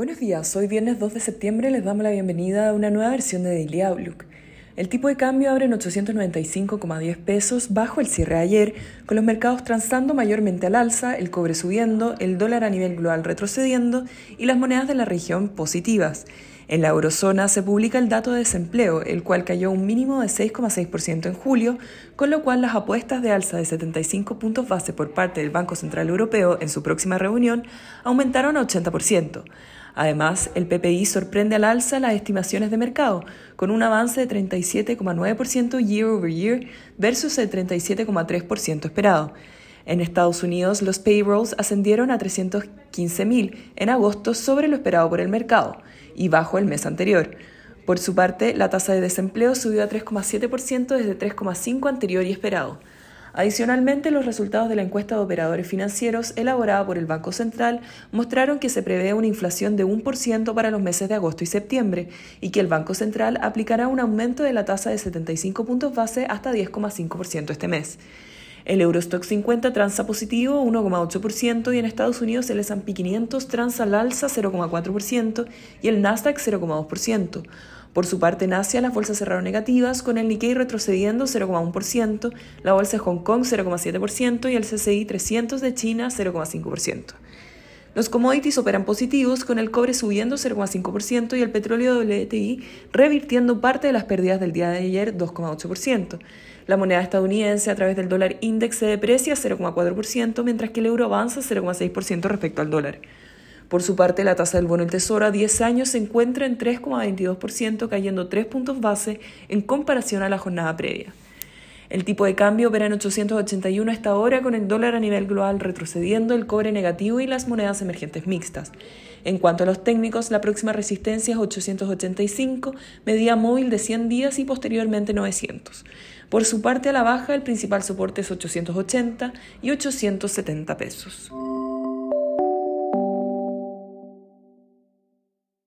Buenos días, hoy viernes 2 de septiembre les damos la bienvenida a una nueva versión de Daily Outlook. El tipo de cambio abre en 895,10 pesos bajo el cierre de ayer, con los mercados transando mayormente al alza, el cobre subiendo, el dólar a nivel global retrocediendo y las monedas de la región positivas. En la eurozona se publica el dato de desempleo, el cual cayó un mínimo de 6,6% en julio, con lo cual las apuestas de alza de 75 puntos base por parte del Banco Central Europeo en su próxima reunión aumentaron a 80%. Además, el PPI sorprende al alza las estimaciones de mercado, con un avance de 37,9% year over year versus el 37,3% esperado. En Estados Unidos, los payrolls ascendieron a 315.000 en agosto sobre lo esperado por el mercado y bajo el mes anterior. Por su parte, la tasa de desempleo subió a 3,7% desde 3,5% anterior y esperado. Adicionalmente, los resultados de la encuesta de operadores financieros elaborada por el Banco Central mostraron que se prevé una inflación de 1% para los meses de agosto y septiembre y que el Banco Central aplicará un aumento de la tasa de 75 puntos base hasta 10,5% este mes. El Eurostock 50 transa positivo 1,8% y en Estados Unidos el S&P 500 transa al alza 0,4% y el Nasdaq 0,2%. Por su parte, en Asia las bolsas cerraron negativas, con el Nikkei retrocediendo 0,1%, la bolsa de Hong Kong 0,7% y el CCI 300 de China 0,5%. Los commodities operan positivos, con el cobre subiendo 0,5% y el petróleo WTI revirtiendo parte de las pérdidas del día de ayer 2,8%. La moneda estadounidense a través del dólar index se deprecia 0,4%, mientras que el euro avanza 0,6% respecto al dólar. Por su parte, la tasa del bono del Tesoro a 10 años se encuentra en 3,22%, cayendo 3 puntos base en comparación a la jornada previa. El tipo de cambio opera en 881 hasta ahora, con el dólar a nivel global retrocediendo, el cobre negativo y las monedas emergentes mixtas. En cuanto a los técnicos, la próxima resistencia es 885, medida móvil de 100 días y posteriormente 900. Por su parte, a la baja, el principal soporte es 880 y 870 pesos.